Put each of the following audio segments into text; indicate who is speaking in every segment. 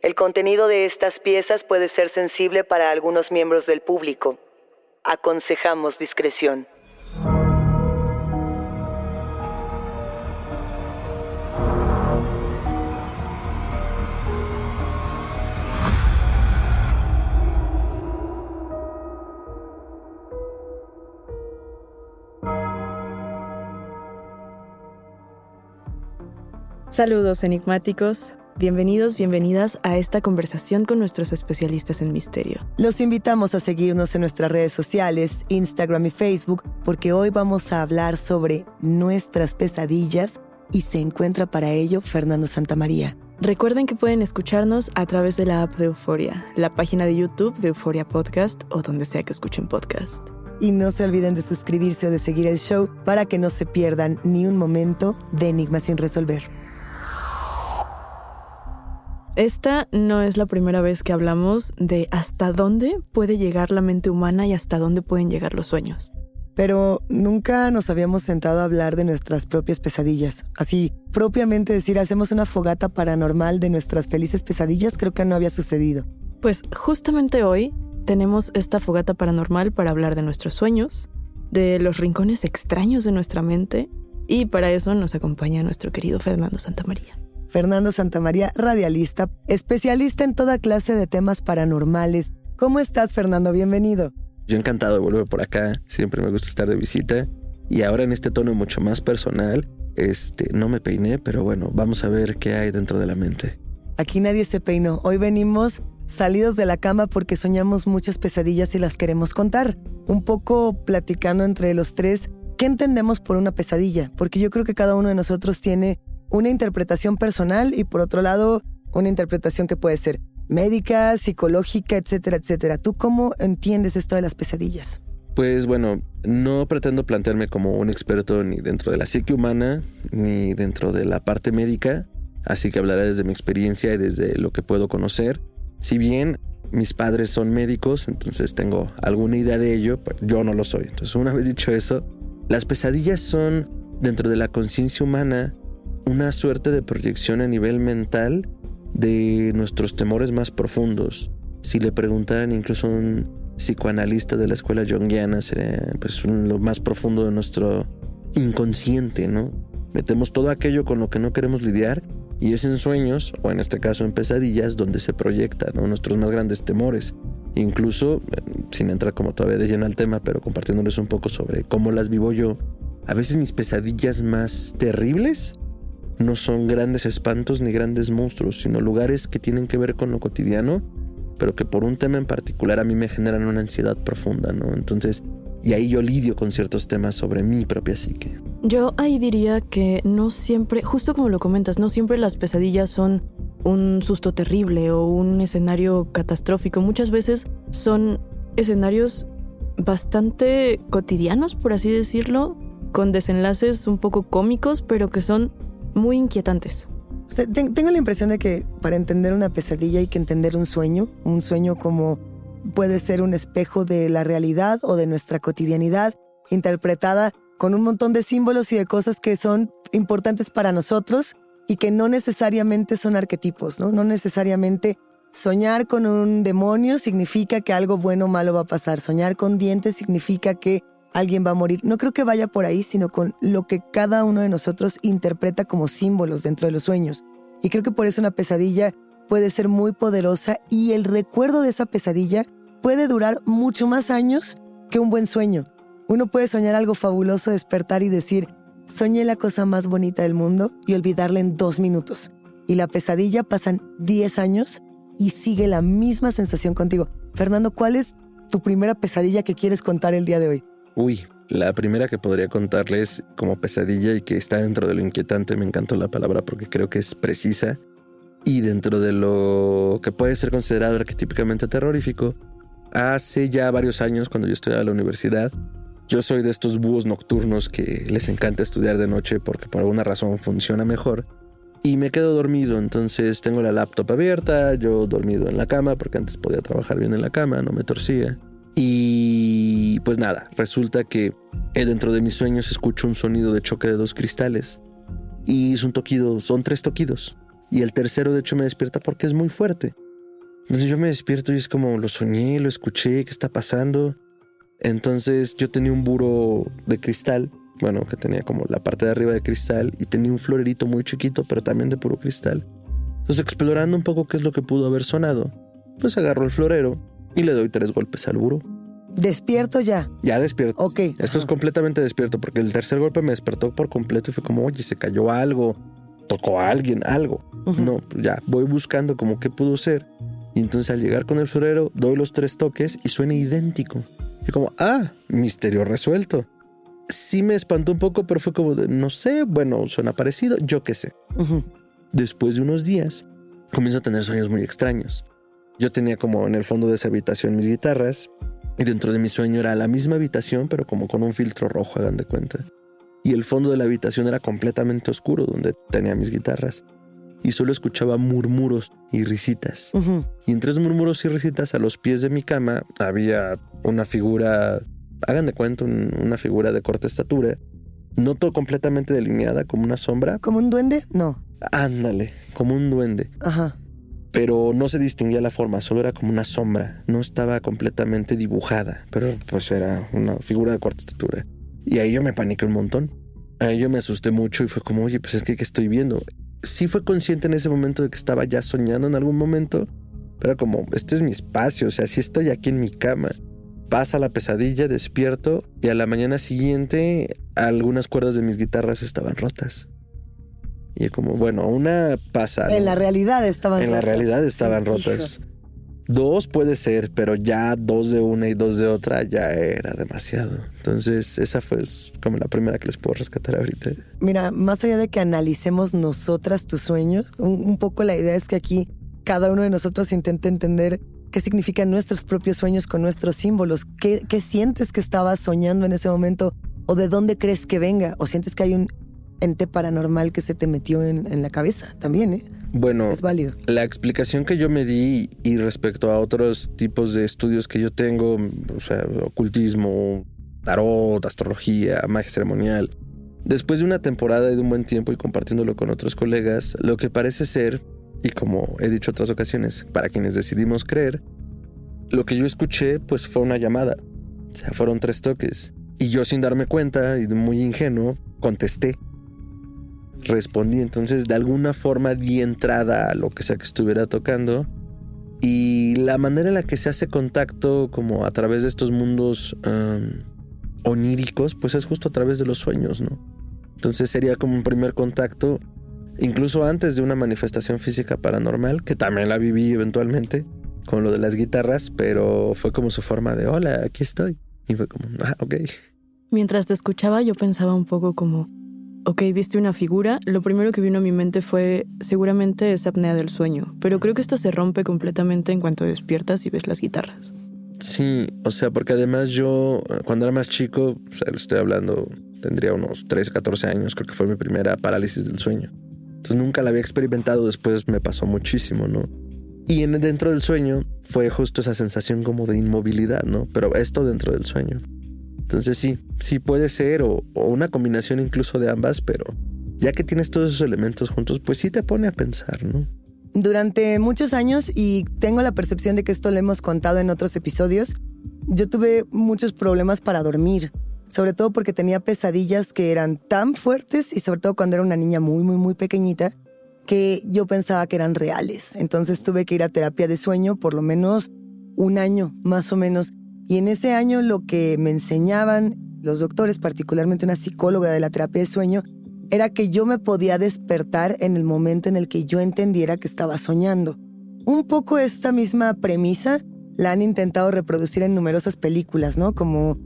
Speaker 1: El contenido de estas piezas puede ser sensible para algunos miembros del público. Aconsejamos discreción.
Speaker 2: Saludos enigmáticos, bienvenidos, bienvenidas a esta conversación con nuestros especialistas en misterio.
Speaker 3: Los invitamos a seguirnos en nuestras redes sociales, Instagram y Facebook, porque hoy vamos a hablar sobre nuestras pesadillas y se encuentra para ello Fernando Santamaría.
Speaker 2: Recuerden que pueden escucharnos a través de la app de Euforia, la página de YouTube de Euforia Podcast o donde sea que escuchen podcast.
Speaker 3: Y no se olviden de suscribirse o de seguir el show para que no se pierdan ni un momento de Enigma sin resolver.
Speaker 2: Esta no es la primera vez que hablamos de hasta dónde puede llegar la mente humana y hasta dónde pueden llegar los sueños.
Speaker 3: Pero nunca nos habíamos sentado a hablar de nuestras propias pesadillas. Así, propiamente decir, hacemos una fogata paranormal de nuestras felices pesadillas, creo que no había sucedido.
Speaker 2: Pues justamente hoy tenemos esta fogata paranormal para hablar de nuestros sueños, de los rincones extraños de nuestra mente, y para eso nos acompaña nuestro querido Fernando Santamaría.
Speaker 3: Fernando Santamaría, radialista, especialista en toda clase de temas paranormales. ¿Cómo estás, Fernando? Bienvenido.
Speaker 4: Yo encantado de volver por acá, siempre me gusta estar de visita. Y ahora en este tono mucho más personal, este, no me peiné, pero bueno, vamos a ver qué hay dentro de la mente.
Speaker 3: Aquí nadie se peinó. Hoy venimos salidos de la cama porque soñamos muchas pesadillas y las queremos contar. Un poco platicando entre los tres, ¿qué entendemos por una pesadilla? Porque yo creo que cada uno de nosotros tiene una interpretación personal y por otro lado, una interpretación que puede ser médica, psicológica, etcétera, etcétera. ¿Tú cómo entiendes esto de las pesadillas?
Speaker 4: Pues bueno, no pretendo plantearme como un experto ni dentro de la psique humana, ni dentro de la parte médica, así que hablaré desde mi experiencia y desde lo que puedo conocer. Si bien mis padres son médicos, entonces tengo alguna idea de ello, pero yo no lo soy. Entonces, una vez dicho eso, las pesadillas son, dentro de la conciencia humana, una suerte de proyección a nivel mental de nuestros temores más profundos. Si le preguntaran incluso un psicoanalista de la escuela junguiana, sería pues lo más profundo de nuestro inconsciente, ¿no? Metemos todo aquello con lo que no queremos lidiar y es en sueños, o en este caso en pesadillas, donde se proyectan nuestros más grandes temores. Incluso, eh, sin entrar como todavía de lleno al tema, pero compartiéndoles un poco sobre cómo las vivo yo, a veces mis pesadillas más terribles no son grandes espantos ni grandes monstruos, sino lugares que tienen que ver con lo cotidiano, pero que por un tema en particular a mí me generan una ansiedad profunda, ¿no? Entonces, y ahí yo lidio con ciertos temas sobre mi propia psique.
Speaker 2: Yo ahí diría que no siempre, justo como lo comentas, no siempre las pesadillas son un susto terrible o un escenario catastrófico. Muchas veces son escenarios bastante cotidianos, por así decirlo, con desenlaces un poco cómicos, pero que son muy inquietantes.
Speaker 3: tengo la impresión de que para entender una pesadilla hay que entender un sueño, un sueño como puede ser un espejo de la realidad o de nuestra cotidianidad, interpretada con un montón de símbolos y de cosas que son importantes para nosotros y que no necesariamente son arquetipos, ¿no? No necesariamente soñar con un demonio significa que algo bueno o malo va a pasar. Soñar con dientes significa que alguien va a morir. No creo que vaya por ahí, sino con lo que cada uno de nosotros interpreta como símbolos dentro de los sueños. Y creo que por eso una pesadilla puede ser muy poderosa y el recuerdo de esa pesadilla puede durar mucho más años que un buen sueño. Uno puede soñar algo fabuloso, despertar y decir, soñé la cosa más bonita del mundo y olvidarla en dos minutos. Y la pesadilla pasan 10 años y sigue la misma sensación contigo. Fernando, ¿cuál es tu primera pesadilla que quieres contar el día de hoy?
Speaker 4: Uy, la primera que podría contarles como pesadilla y que está dentro de lo inquietante, me encantó la palabra porque creo que es precisa y dentro de lo que puede ser considerado arquetípicamente terrorífico, hace ya varios años cuando yo estudiaba en la universidad, yo soy de estos búhos nocturnos que les encanta estudiar de noche porque por alguna razón funciona mejor. Y me quedo dormido, entonces tengo la laptop abierta, yo dormido en la cama porque antes podía trabajar bien en la cama, no me torcía. Y pues nada, resulta que dentro de mis sueños escucho un sonido de choque de dos cristales. Y es un toquido, son tres toquidos. Y el tercero de hecho me despierta porque es muy fuerte. Entonces yo me despierto y es como lo soñé, lo escuché, ¿qué está pasando? Entonces yo tenía un buro de cristal, bueno, que tenía como la parte de arriba de cristal y tenía un florerito muy chiquito, pero también de puro cristal. Entonces explorando un poco qué es lo que pudo haber sonado, pues agarro el florero y le doy tres golpes al buro.
Speaker 3: ¿Despierto ya?
Speaker 4: Ya despierto.
Speaker 3: Ok.
Speaker 4: Esto es completamente despierto porque el tercer golpe me despertó por completo y fue como, oye, se cayó algo, tocó a alguien, algo. No, ya voy buscando como qué pudo ser. Y entonces al llegar con el florero doy los tres toques y suena idéntico. Y como, ah, misterio resuelto. Sí me espantó un poco, pero fue como de, no sé, bueno, suena parecido, yo qué sé. Después de unos días, comienzo a tener sueños muy extraños. Yo tenía como en el fondo de esa habitación mis guitarras, y dentro de mi sueño era la misma habitación, pero como con un filtro rojo, hagan de cuenta. Y el fondo de la habitación era completamente oscuro, donde tenía mis guitarras y solo escuchaba murmuros y risitas. Y entre esos murmuros y risitas, a los pies de mi cama había una figura, hagan de cuenta, una figura de corta estatura, no todo completamente delineada, como una sombra.
Speaker 3: ¿Como un duende? No.
Speaker 4: Ándale, como un duende.
Speaker 3: Ajá.
Speaker 4: Pero no se distinguía la forma, solo era como una sombra, no estaba completamente dibujada, pero pues era una figura de corta estatura. Y ahí yo me paniqué un montón. Ahí yo me asusté mucho y fue como, oye, pues es que ¿qué estoy viendo? sí fue consciente en ese momento de que estaba ya soñando en algún momento, pero como, este es mi espacio, o sea, si estoy aquí en mi cama. Pasa la pesadilla, despierto y a la mañana siguiente algunas cuerdas de mis guitarras estaban rotas. Y como, bueno, una pasa.
Speaker 3: En la realidad estaban
Speaker 4: rotas. En la realidad estaban rotas. Dos puede ser, pero ya dos de una y dos de otra ya era demasiado. Entonces, esa fue como la primera que les puedo rescatar ahorita.
Speaker 3: Mira, más allá de que analicemos nosotras tus sueños, un, poco la idea es que aquí cada uno de nosotros intente entender qué significan nuestros propios sueños con nuestros símbolos. ¿Qué, ¿Qué sientes que estabas soñando en ese momento? ¿O de dónde crees que venga? ¿O sientes que hay un ente paranormal que se te metió en, en la cabeza también, ¿eh?
Speaker 4: Bueno,
Speaker 3: es válido.
Speaker 4: La explicación que yo me di y respecto a otros tipos de estudios que yo tengo, o sea, ocultismo, tarot, astrología, magia ceremonial, después de una temporada y de un buen tiempo y compartiéndolo con otros colegas, lo que parece ser, y como he dicho otras ocasiones, para quienes decidimos creer, lo que yo escuché pues fue una llamada. O sea, fueron tres toques. Y yo sin darme cuenta y muy ingenuo, contesté respondí. Entonces, de alguna forma di entrada a lo que sea que estuviera tocando. Y la manera en la que se hace contacto como a través de estos mundos oníricos, pues es justo a través de los sueños, ¿no? Entonces sería como un primer contacto, incluso antes de una manifestación física paranormal, que también la viví eventualmente, con lo de las guitarras, pero fue como su forma de, hola, aquí estoy. Y fue como, ah, ok.
Speaker 2: Mientras te escuchaba, yo pensaba un poco como, ok, viste una figura, lo primero que vino a mi mente fue seguramente esa apnea del sueño, pero creo que esto se rompe completamente en cuanto despiertas y ves las guitarras.
Speaker 4: Sí, o sea, porque además yo, cuando era más chico, o sea, le estoy hablando, tendría unos 13, 14 años, creo que fue mi primera parálisis del sueño. Entonces nunca la había experimentado, después me pasó muchísimo, ¿no? Y en, dentro del sueño fue justo esa sensación como de inmovilidad, ¿no? Pero esto dentro del sueño. Entonces sí, sí puede ser, o, o una combinación incluso de ambas, pero ya que tienes todos esos elementos juntos, pues sí te pone a pensar, ¿no?
Speaker 3: Durante muchos años, y tengo la percepción de que esto lo hemos contado en otros episodios, yo tuve muchos problemas para dormir, sobre todo porque tenía pesadillas que eran tan fuertes y sobre todo cuando era una niña muy, muy, muy pequeñita, que yo pensaba que eran reales. Entonces tuve que ir a terapia de sueño por lo menos un año, más o menos. Y en ese año lo que me enseñaban los doctores, particularmente una psicóloga de la terapia de sueño, era que yo me podía despertar en el momento en el que yo entendiera que estaba soñando. Un poco esta misma premisa la han intentado reproducir en numerosas películas, ¿no? Como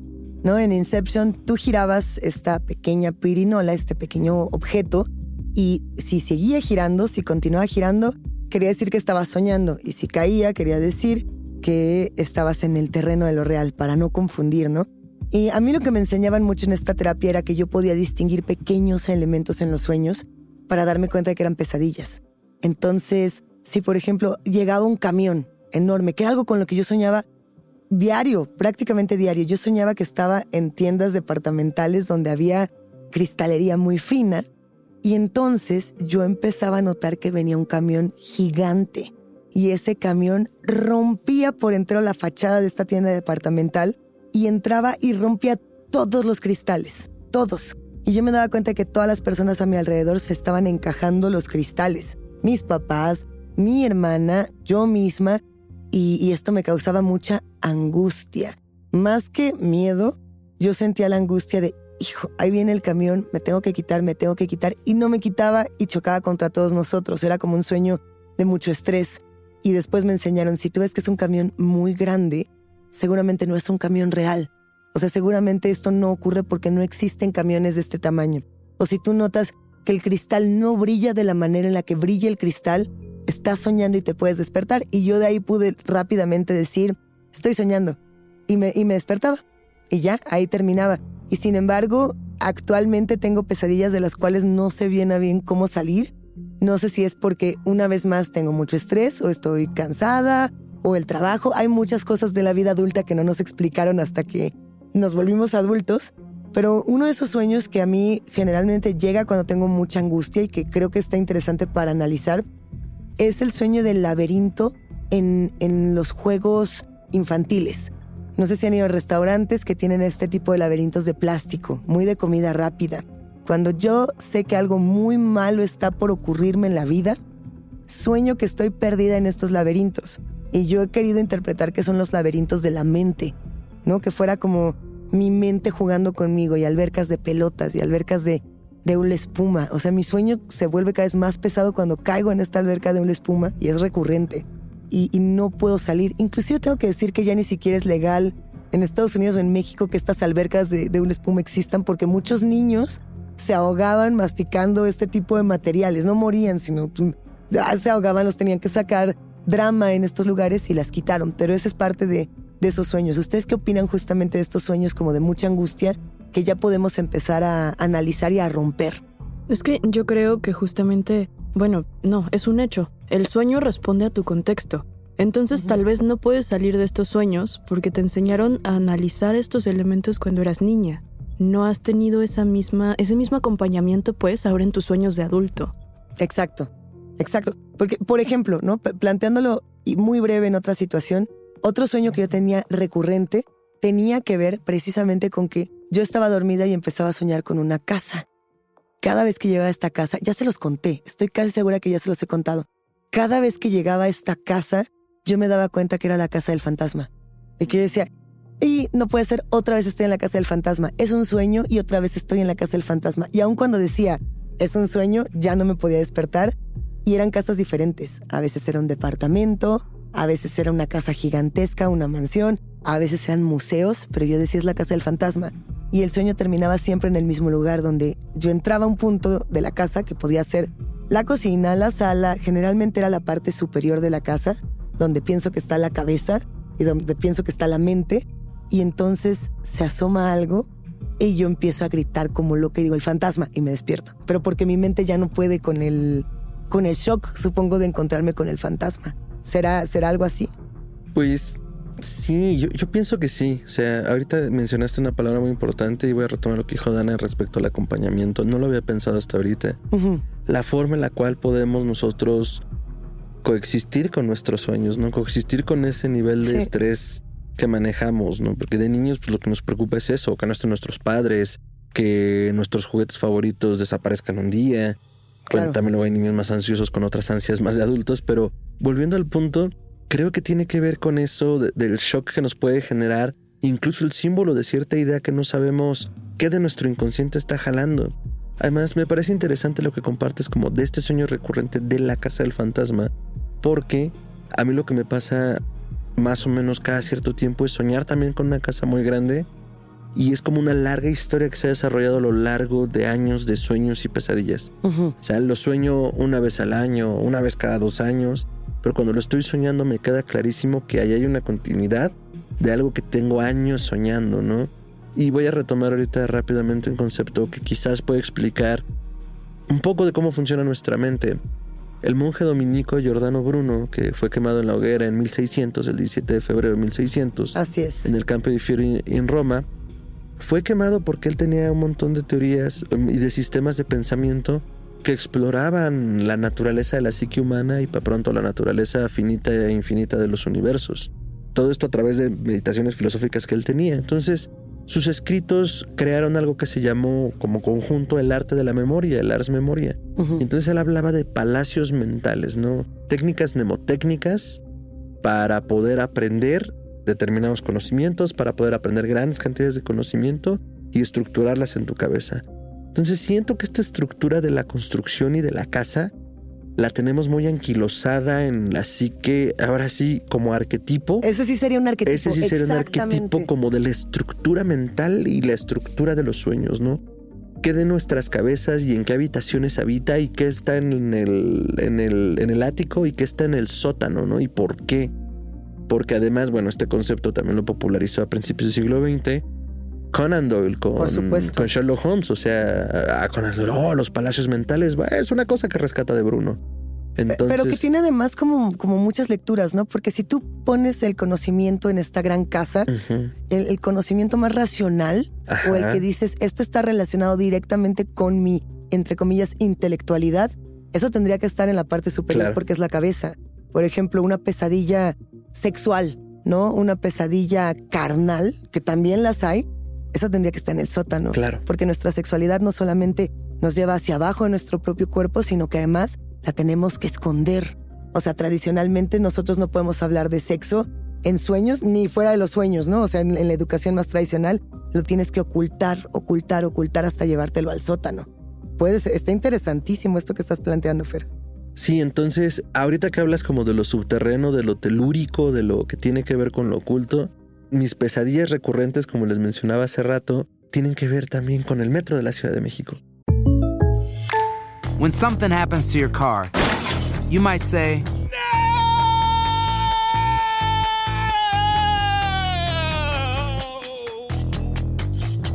Speaker 3: ¿no? en Inception tú girabas esta pequeña pirinola, este pequeño objeto, y si seguía girando, si continuaba girando, quería decir que estabas soñando, y si caía, quería decir que estabas en el terreno de lo real, para no confundir, ¿no? Y a mí lo que me enseñaban mucho en esta terapia era que yo podía distinguir pequeños elementos en los sueños para darme cuenta de que eran pesadillas. Entonces, si por ejemplo llegaba un camión enorme, que era algo con lo que yo soñaba diario, prácticamente diario, yo soñaba que estaba en tiendas departamentales donde había cristalería muy fina y entonces yo empezaba a notar que venía un camión gigante y ese camión rompía por entero la fachada de esta tienda departamental y entraba y rompía todos los cristales, todos. Y yo me daba cuenta que todas las personas a mi alrededor se estaban encajando los cristales. Mis papás, mi hermana, yo misma. Y, esto me causaba mucha angustia. Más que miedo, yo sentía la angustia de, hijo, ahí viene el camión, me tengo que quitar, me tengo que quitar. Y no me quitaba y chocaba contra todos nosotros. Era como un sueño de mucho estrés. Y después me enseñaron, si tú ves que es un camión muy grande, seguramente no es un camión real. O sea, seguramente esto no ocurre porque no existen camiones de este tamaño. O si tú notas que el cristal no brilla de la manera en la que brilla el cristal, estás soñando y te puedes despertar. Y yo de ahí pude rápidamente decir, estoy soñando. Y me, y me despertaba. Y ya, ahí terminaba. Y sin embargo, actualmente tengo pesadillas de las cuales no sé bien a bien cómo salir. No sé si es porque una vez más tengo mucho estrés o estoy cansada o el trabajo. Hay muchas cosas de la vida adulta que no nos explicaron hasta que nos volvimos adultos. Pero uno de esos sueños que a mí generalmente llega cuando tengo mucha angustia y que creo que está interesante para analizar es el sueño del laberinto en, en los juegos infantiles. No sé si han ido a restaurantes que tienen este tipo de laberintos de plástico, muy de comida rápida. Cuando yo sé que algo muy malo está por ocurrirme en la vida, sueño que estoy perdida en estos laberintos. Y yo he querido interpretar que son los laberintos de la mente, ¿no? Que fuera como mi mente jugando conmigo y albercas de pelotas y albercas de, de una espuma. O sea, mi sueño se vuelve cada vez más pesado cuando caigo en esta alberca de una espuma y es recurrente. Y, no puedo salir. Inclusive tengo que decir que ya ni siquiera es legal en Estados Unidos o en México que estas albercas de, de una espuma existan porque muchos niños se ahogaban masticando este tipo de materiales. No morían, sino pues, se ahogaban, los tenían que sacar drama en estos lugares y las quitaron, pero esa es parte de, de esos sueños. ¿Ustedes qué opinan justamente de estos sueños como de mucha angustia que ya podemos empezar a analizar y a romper?
Speaker 2: Es que yo creo que justamente, bueno, no, es un hecho. El sueño responde a tu contexto. Entonces tal vez no puedes salir de estos sueños porque te enseñaron a analizar estos elementos cuando eras niña. No has tenido esa misma, ese mismo acompañamiento pues ahora en tus sueños de adulto.
Speaker 3: Exacto. Exacto. Porque, por ejemplo, ¿no? planteándolo y muy breve en otra situación, otro sueño que yo tenía recurrente tenía que ver precisamente con que yo estaba dormida y empezaba a soñar con una casa. Cada vez que llegaba a esta casa, ya se los conté, estoy casi segura que ya se los he contado. Cada vez que llegaba a esta casa, yo me daba cuenta que era la casa del fantasma. Y que yo decía, y no puede ser, otra vez estoy en la casa del fantasma. Es un sueño y otra vez estoy en la casa del fantasma. Y aun cuando decía, es un sueño, ya no me podía despertar. Y eran casas diferentes. A veces era un departamento, a veces era una casa gigantesca, una mansión, a veces eran museos, pero yo decía es la casa del fantasma. Y el sueño terminaba siempre en el mismo lugar donde yo entraba a un punto de la casa que podía ser la cocina, la sala, generalmente era la parte superior de la casa, donde pienso que está la cabeza y donde pienso que está la mente. Y entonces se asoma algo y yo empiezo a gritar como lo que digo, el fantasma, y me despierto. Pero porque mi mente ya no puede con el, con el shock, supongo, de encontrarme con el fantasma. ¿Será, será algo así?
Speaker 4: Pues sí, yo, yo, pienso que sí. O sea, ahorita mencionaste una palabra muy importante y voy a retomar lo que dijo Dana respecto al acompañamiento. No lo había pensado hasta ahorita. La forma en la cual podemos nosotros coexistir con nuestros sueños, ¿no? Coexistir con ese nivel de estrés que manejamos, ¿no? Porque de niños pues, lo que nos preocupa es eso, que no estén nuestros padres, que nuestros juguetes favoritos desaparezcan un día. Claro. también luego hay niños más ansiosos con otras ansias más de adultos, pero volviendo al punto, creo que tiene que ver con eso del shock que nos puede generar, incluso el símbolo de cierta idea que no sabemos qué de nuestro inconsciente está jalando. Además, me parece interesante lo que compartes como de este sueño recurrente de la casa del fantasma, porque a mí lo que me pasa más o menos cada cierto tiempo es soñar también con una casa muy grande y es como una larga historia que se ha desarrollado a lo largo de años de sueños y pesadillas. O sea, lo sueño una vez al año, una vez cada dos años, pero cuando lo estoy soñando me queda clarísimo que ahí hay una continuidad de algo que tengo años soñando, ¿no? Y voy a retomar ahorita rápidamente un concepto que quizás puede explicar un poco de cómo funciona nuestra mente. El monje dominico Giordano Bruno, que fue quemado en la hoguera en 1600, el 17 de febrero de 1600,
Speaker 3: Así es.
Speaker 4: en el Campo di Fiori en Roma, fue quemado porque él tenía un montón de teorías um, y de sistemas de pensamiento que exploraban la naturaleza de la psique humana y para pronto la naturaleza finita e infinita de los universos. Todo esto a través de meditaciones filosóficas que él tenía. Entonces, sus escritos crearon algo que se llamó como conjunto el arte de la memoria, el ars memoria. Entonces él hablaba de palacios mentales, ¿no? Técnicas mnemotécnicas para poder aprender determinados conocimientos, para poder aprender grandes cantidades de conocimiento y estructurarlas en tu cabeza. Entonces siento que esta estructura de la construcción y de la casa la tenemos muy anquilosada en la psique, ahora sí, como arquetipo.
Speaker 3: Ese sí sería un arquetipo.
Speaker 4: Ese sí sería un arquetipo como de la estructura mental y la estructura de los sueños, ¿no? ¿Qué de nuestras cabezas y en qué habitaciones habita y qué está en el, en el, en el ático y qué está en el sótano, ¿no? Y por qué. Porque además, bueno, este concepto también lo popularizó a principios del siglo XX Conan Doyle con, con Sherlock Holmes. O sea, a Conan Doyle, oh, los palacios mentales, es una cosa que rescata de Bruno. Entonces,
Speaker 3: Pero que tiene además como, como muchas lecturas, ¿no? Porque si tú pones el conocimiento en esta gran casa, el, el, conocimiento más racional Ajá. o el que dices, esto está relacionado directamente con mi, entre comillas, intelectualidad, eso tendría que estar en la parte superior claro. porque es la cabeza. Por ejemplo, una pesadilla sexual, ¿no? Una pesadilla carnal, que también las hay, eso tendría que estar en el sótano.
Speaker 4: Claro.
Speaker 3: Porque nuestra sexualidad no solamente nos lleva hacia abajo de nuestro propio cuerpo, sino que además la tenemos que esconder. O sea, tradicionalmente nosotros no podemos hablar de sexo en sueños ni fuera de los sueños, ¿no? O sea, en, en la educación más tradicional lo tienes que ocultar, ocultar, ocultar hasta llevártelo al sótano. Puedes, está interesantísimo esto que estás planteando, Fer.
Speaker 4: Sí, entonces, ahorita que hablas como de lo subterreno, de lo telúrico, de lo que tiene que ver con lo oculto, mis pesadillas recurrentes, como les mencionaba hace rato, tienen que ver también con el metro de la Ciudad de México.
Speaker 5: When something happens to your car, you might say,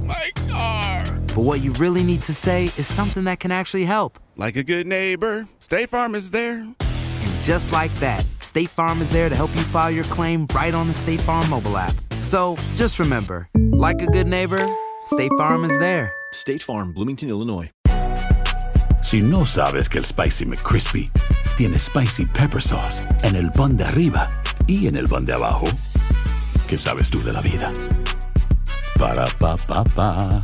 Speaker 6: My car!
Speaker 5: But what you really need to say is something that can actually help.
Speaker 6: Like a good neighbor, State Farm is there.
Speaker 5: And just like that, State Farm is there to help you file your claim right on the State Farm mobile app. So just remember, like a good neighbor, State Farm is there.
Speaker 7: State Farm, Bloomington, Illinois.
Speaker 8: Si no sabes que el Spicy McCrispy tiene Spicy Pepper Sauce en el pan de arriba y en el pan de abajo, ¿qué sabes tú de la vida? Para, pa, pa, pa.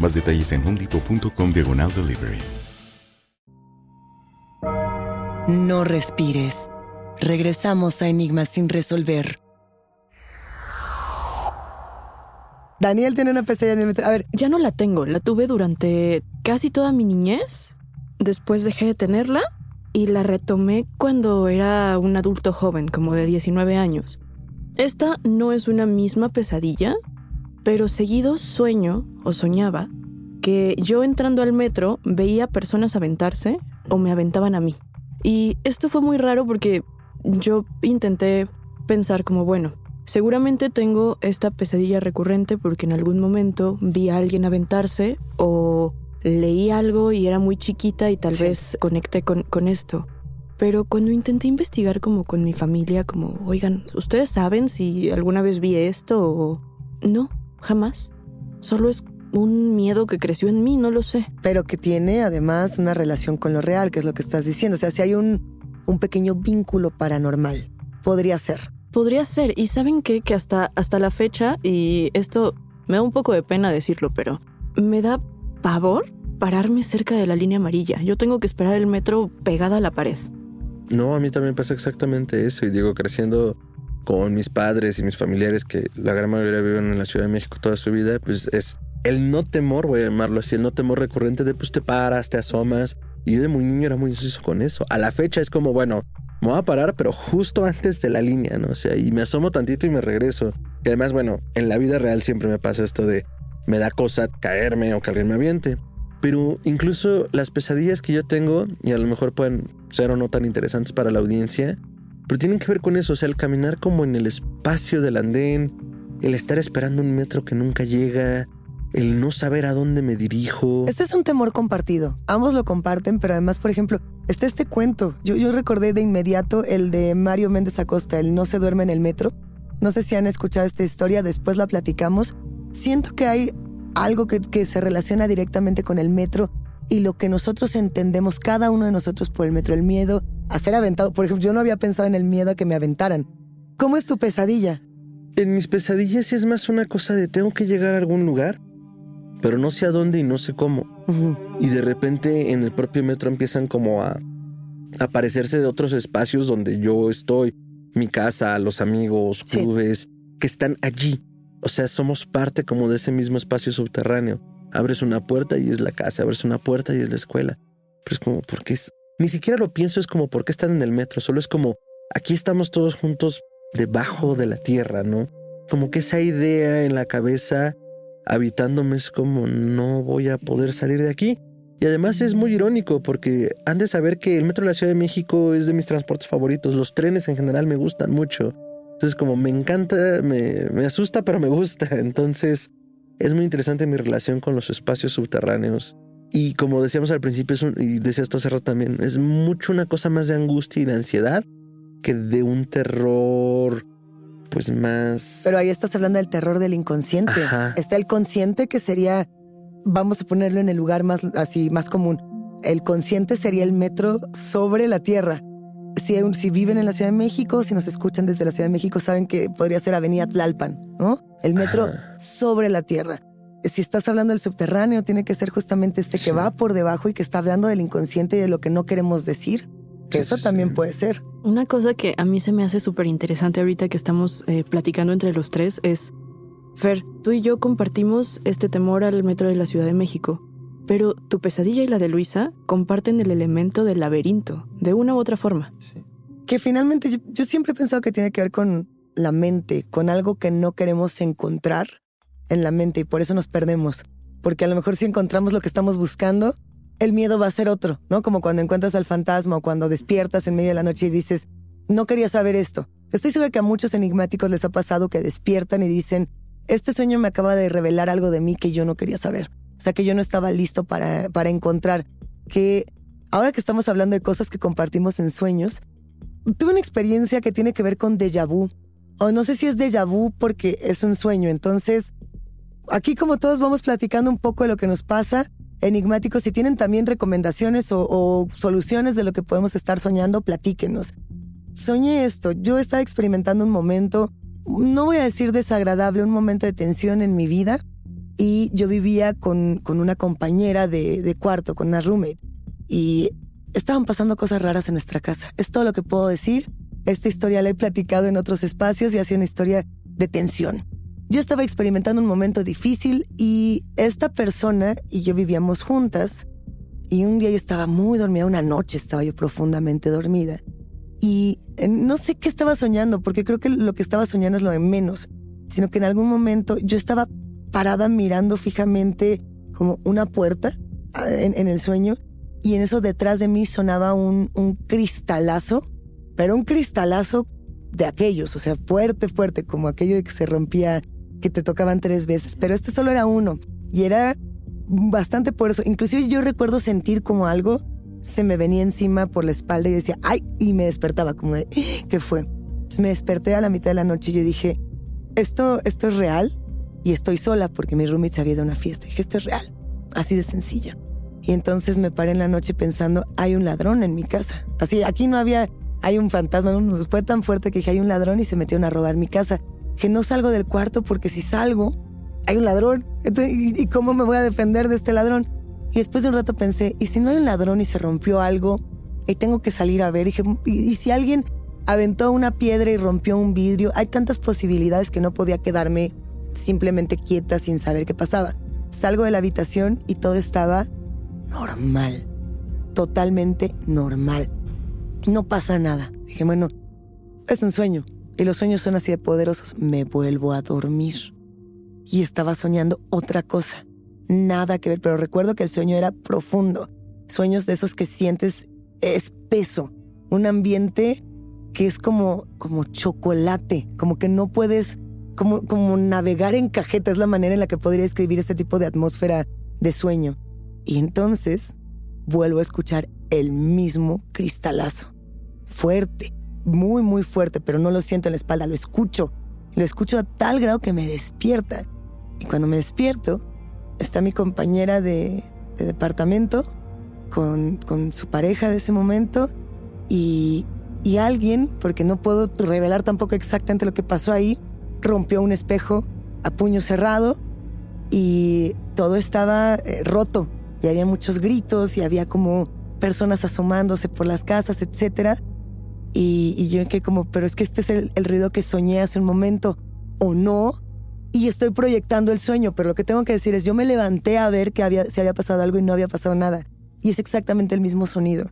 Speaker 9: Más detalles en homedepot.com diagonal delivery.
Speaker 3: No respires. Regresamos a Enigmas sin resolver. Daniel tiene una pesadilla en el. A ver,
Speaker 2: Ya no la tengo, la tuve durante casi toda mi niñez. Después dejé de tenerla y la retomé cuando era un adulto joven, como de 19 años. Esta no es una misma pesadilla, pero seguido sueño o soñaba que yo entrando al metro veía personas aventarse o me aventaban a mí. Y esto fue muy raro porque yo intenté pensar como, bueno, seguramente tengo esta pesadilla recurrente porque en algún momento vi a alguien aventarse o leí algo y era muy chiquita y tal vez conecté con, con esto. Pero cuando intenté investigar como con mi familia, como, oigan, ¿ustedes saben si alguna vez vi esto o... No, jamás. Solo es un miedo que creció en mí, no lo sé.
Speaker 3: pero que tiene además una relación con lo real, que es lo que estás diciendo. O sea, si hay un, un pequeño vínculo paranormal, podría ser.
Speaker 2: Podría ser. Y saben qué? Que hasta, hasta la fecha, y esto me da un poco de pena decirlo, pero me da pavor pararme cerca de la línea amarilla. Yo tengo que esperar el metro pegada a la pared.
Speaker 4: No, a mí también pasa exactamente eso. Y digo, creciendo con mis padres y mis familiares, que la gran mayoría viven en la Ciudad de México toda su vida, pues es el no temor, voy a llamarlo así, el no temor recurrente de pues te paras, te asomas. Y yo de muy niño era muy ansioso con eso. A la fecha es como, bueno, me voy a parar, pero justo antes de la línea, ¿no? O sea, y me asomo tantito y me regreso. Y además, bueno, en la vida real siempre me pasa esto de me da cosa caerme o que alguien me aviente. Pero incluso las pesadillas que yo tengo, y a lo mejor pueden ser o no tan interesantes para la audiencia, pero tienen que ver con eso, o sea, el caminar como en el espacio del andén, el estar esperando un metro que nunca llega, el no saber a dónde me dirijo.
Speaker 3: Este es un temor compartido. Ambos lo comparten, pero además, por ejemplo, está este cuento. Yo, recordé de inmediato el de Mario Méndez Acosta, el No se duerme en el metro. No sé si han escuchado esta historia, después la platicamos. Siento que hay algo que se relaciona directamente con el metro y lo que nosotros entendemos, cada uno de nosotros por el metro, el miedo a ser aventado. Por ejemplo, yo no había pensado en el miedo a que me aventaran. ¿Cómo es tu pesadilla?
Speaker 4: En mis pesadillas sí es más una cosa de tengo que llegar a algún lugar, pero no sé a dónde y no sé cómo. Y de repente en el propio metro empiezan como a aparecerse de otros espacios donde yo estoy, mi casa, los amigos, clubes, que están allí. O sea, somos parte como de ese mismo espacio subterráneo. Abres una puerta y es la casa, abres una puerta y es la escuela. Pero es como, ¿por qué? Ni siquiera lo pienso, es como, ¿por qué están en el metro? Solo es como, aquí estamos todos juntos debajo de la tierra, ¿no? Como que esa idea en la cabeza habitándome es como, no voy a poder salir de aquí. Y además es muy irónico porque han de saber que el metro de la Ciudad de México es de mis transportes favoritos. Los trenes en general me gustan mucho. Entonces como me encanta, me, me asusta, pero me gusta. Entonces es muy interesante mi relación con los espacios subterráneos. Y como decíamos al principio, es un- y decías tú hace rato también, es mucho una cosa más de angustia y de ansiedad que de un terror, pues más...
Speaker 3: Pero ahí estás hablando del terror del inconsciente.
Speaker 4: Ajá.
Speaker 3: Está el consciente que sería, vamos a ponerlo en el lugar más así, más común. El consciente sería el metro sobre la tierra. Si, si viven en la Ciudad de México, si nos escuchan desde la Ciudad de México, saben que podría ser Avenida Tlalpan, ¿no? El metro sobre la tierra. Si estás hablando del subterráneo, tiene que ser justamente este que va por debajo y que está hablando del inconsciente y de lo que no queremos decir. Que eso también puede ser.
Speaker 2: Una cosa que a mí se me hace súper interesante ahorita que estamos eh, platicando entre los tres es, Fer, tú y yo compartimos este temor al metro de la Ciudad de México, Pero tu pesadilla y la de Luisa comparten el elemento del laberinto, de una u otra forma.
Speaker 3: Que finalmente yo, yo siempre he pensado que tiene que ver con la mente, con algo que no queremos encontrar en la mente y por eso nos perdemos. Porque a lo mejor si encontramos lo que estamos buscando, el miedo va a ser otro, ¿no? Como cuando encuentras al fantasma o cuando despiertas en medio de la noche y dices, no quería saber esto. Estoy segura que a muchos enigmáticos les ha pasado que despiertan y dicen, este sueño me acaba de revelar algo de mí que yo no quería saber. O sea, que yo no estaba listo para, para encontrar. Que ahora que estamos hablando de cosas que compartimos en sueños, tuve una experiencia que tiene que ver con déjà vu. O no sé si es déjà vu porque es un sueño. Entonces, aquí como todos vamos platicando un poco de lo que nos pasa, enigmáticos, si tienen también recomendaciones o, soluciones de lo que podemos estar soñando, platíquenos. Soñé esto, yo estaba experimentando un momento, no voy a decir desagradable, un momento de tensión en mi vida y yo vivía con, con una compañera de, de cuarto, con una roommate y estaban pasando cosas raras en nuestra casa. Es todo lo que puedo decir. Esta historia la he platicado en otros espacios y ha sido una historia de tensión. Yo estaba experimentando un momento difícil y esta persona y yo vivíamos juntas y un día yo estaba muy dormida, una noche estaba yo profundamente dormida y eh, no sé qué estaba soñando porque creo que lo que estaba soñando es lo de menos, sino que en algún momento yo estaba parada mirando fijamente como una puerta ah, en, en el sueño y en eso detrás de mí sonaba un, un cristalazo, pero un cristalazo de aquellos, o sea, fuerte, fuerte, como aquello que se rompía que te tocaban tres veces, pero este solo era uno y era bastante eso. Inclusive yo recuerdo sentir como algo se me venía encima por la espalda y decía, ay, y me despertaba como de, ¿qué fue? Me desperté a la mitad de la noche y yo dije, esto, esto es real y estoy sola porque mi roommate había ido una fiesta. dije, esto es real, así de sencillo. Y entonces me paré en la noche pensando, hay un ladrón en mi casa. Así, aquí no había, hay un fantasma, fue tan fuerte que dije, hay un ladrón y se metieron a robar mi casa que no salgo del cuarto porque si salgo, hay un ladrón. ¿y, cómo me voy a defender de este ladrón? Y después de un rato pensé, ¿y si no hay un ladrón y se rompió algo? Y tengo que salir a ver. Y, dije, ¿y, si alguien aventó una piedra y rompió un vidrio? Hay tantas posibilidades que no podía quedarme simplemente quieta sin saber qué pasaba. Salgo de la habitación y todo estaba normal. Totalmente normal. No pasa nada. Dije, bueno, es un sueño y los sueños son así de poderosos, me vuelvo a dormir. Y estaba soñando otra cosa, nada que ver, pero recuerdo que el sueño era profundo, sueños de esos que sientes espeso, un ambiente que es como, como chocolate, como que no puedes, como, como navegar en cajeta, es la manera en la que podría escribir ese tipo de atmósfera de sueño. Y entonces vuelvo a escuchar el mismo cristalazo, fuerte, muy, muy fuerte, pero no lo siento en la espalda, lo escucho. Lo escucho a tal grado que me despierta. Y cuando me despierto, está mi compañera de, departamento con, con, su pareja de ese momento y, y alguien, porque no puedo revelar tampoco exactamente lo que pasó ahí, rompió un espejo a puño cerrado y todo estaba eh, roto y había muchos gritos y había como personas asomándose por las casas, etcétera. Y, yo que como, pero es que este es el, ruido que soñé hace un momento, o no, y estoy proyectando el sueño, pero lo que tengo que decir es, yo me levanté a ver que había, si había pasado algo y no había pasado nada, y es exactamente el mismo sonido.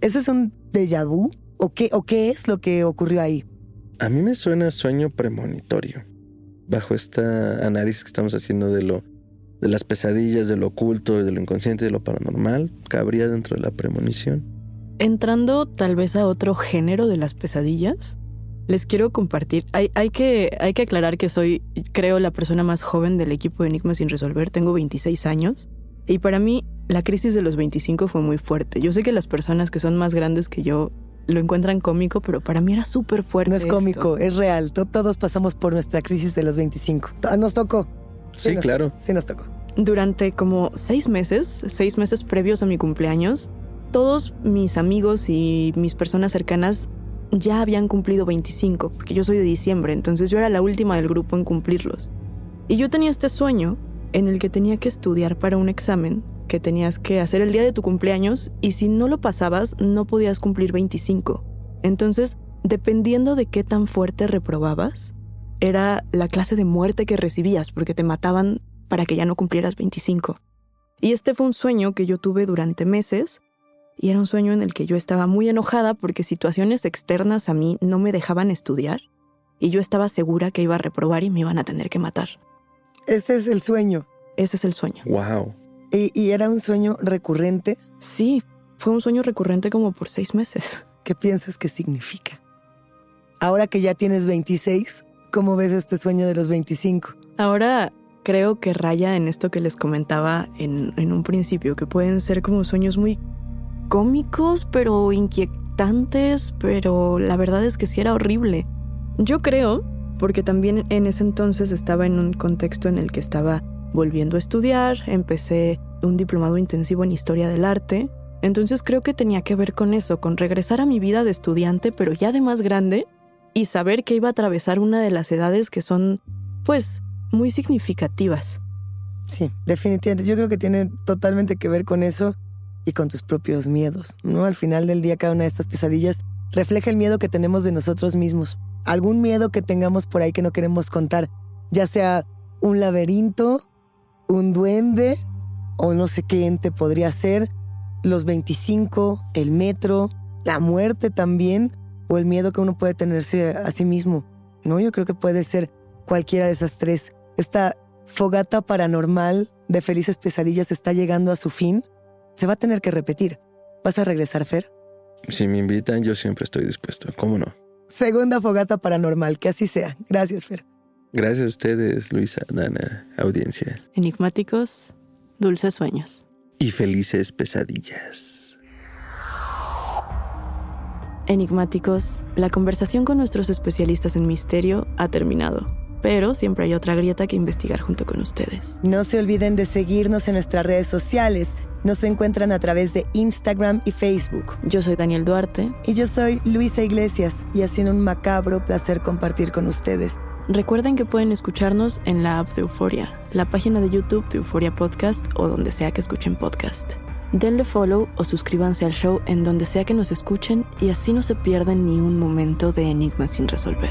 Speaker 3: ¿Eso es un déjà vu? ¿O qué, ¿O qué es lo que ocurrió ahí?
Speaker 4: A mí me suena sueño premonitorio. Bajo esta análisis que estamos haciendo de lo de las pesadillas, de lo oculto, de lo inconsciente, de lo paranormal, cabría dentro de la premonición.
Speaker 2: Entrando tal vez a otro género de las pesadillas, les quiero compartir. Hay, hay, que, hay que aclarar que soy, creo, la persona más joven del equipo de Enigmas sin resolver. Tengo 26 años. Y para mí, la crisis de los 25 fue muy fuerte. Yo sé que las personas que son más grandes que yo lo encuentran cómico, pero para mí era súper fuerte.
Speaker 3: No es cómico, es real. Todos pasamos por nuestra crisis de los 25. Nos tocó.
Speaker 4: Sí, claro.
Speaker 3: sí, nos tocó.
Speaker 2: Durante como seis meses, seis meses previos a mi cumpleaños, todos mis amigos y mis personas cercanas ya habían cumplido 25, porque yo soy de diciembre, entonces yo era la última del grupo en cumplirlos. Y yo tenía este sueño en el que tenía que estudiar para un examen que tenías que hacer el día de tu cumpleaños y si no lo pasabas no podías cumplir 25. Entonces, dependiendo de qué tan fuerte reprobabas, era la clase de muerte que recibías porque te mataban para que ya no cumplieras 25. Y este fue un sueño que yo tuve durante meses y era un sueño en el que yo estaba muy enojada porque situaciones externas a mí no me dejaban estudiar y yo estaba segura que iba a reprobar y me iban a tener que matar.
Speaker 3: Ese es el sueño.
Speaker 2: Ese es el sueño.
Speaker 4: Wow.
Speaker 3: ¿Y, y era un sueño recurrente?
Speaker 2: Sí, fue un sueño recurrente como por seis meses.
Speaker 3: ¿Qué piensas que significa? Ahora que ya tienes 26, ¿cómo ves este sueño de los 25?
Speaker 2: Ahora creo que raya en esto que les comentaba en, en un principio, que pueden ser como sueños muy cómicos, pero inquietantes, pero la verdad es que sí era horrible. Yo creo, porque también en ese entonces estaba en un contexto en el que estaba volviendo a estudiar, empecé un diplomado intensivo en historia del arte, entonces creo que tenía que ver con eso, con regresar a mi vida de estudiante, pero ya de más grande, y saber que iba a atravesar una de las edades que son, pues, muy significativas.
Speaker 3: Sí, definitivamente. Yo creo que tiene totalmente que ver con eso y con tus propios miedos, ¿no? Al final del día, cada una de estas pesadillas refleja el miedo que tenemos de nosotros mismos. Algún miedo que tengamos por ahí que no queremos contar, ya sea un laberinto, un duende o no sé qué ente podría ser, los 25, el metro, la muerte también, o el miedo que uno puede tenerse a sí mismo. No, yo creo que puede ser cualquiera de esas tres. Esta fogata paranormal de felices pesadillas está llegando a su fin. Se va a tener que repetir. ¿Vas a regresar, Fer?
Speaker 4: Si me invitan, yo siempre estoy dispuesto. ¿Cómo no?
Speaker 3: Segunda fogata paranormal, que así sea. Gracias, Fer.
Speaker 4: Gracias a ustedes, Luisa, Dana, audiencia.
Speaker 2: Enigmáticos, dulces sueños.
Speaker 4: Y felices pesadillas.
Speaker 2: Enigmáticos, la conversación con nuestros especialistas en misterio ha terminado, pero siempre hay otra grieta que investigar junto con ustedes.
Speaker 3: No se olviden de seguirnos en nuestras redes sociales. Nos encuentran a través de Instagram y Facebook.
Speaker 2: Yo soy Daniel Duarte.
Speaker 3: Y yo soy Luisa Iglesias, y ha sido un macabro placer compartir con ustedes.
Speaker 2: Recuerden que pueden escucharnos en la app de Euforia, la página de YouTube de Euforia Podcast o donde sea que escuchen podcast. Denle follow o suscríbanse al show en donde sea que nos escuchen y así no se pierden ni un momento de enigma sin resolver.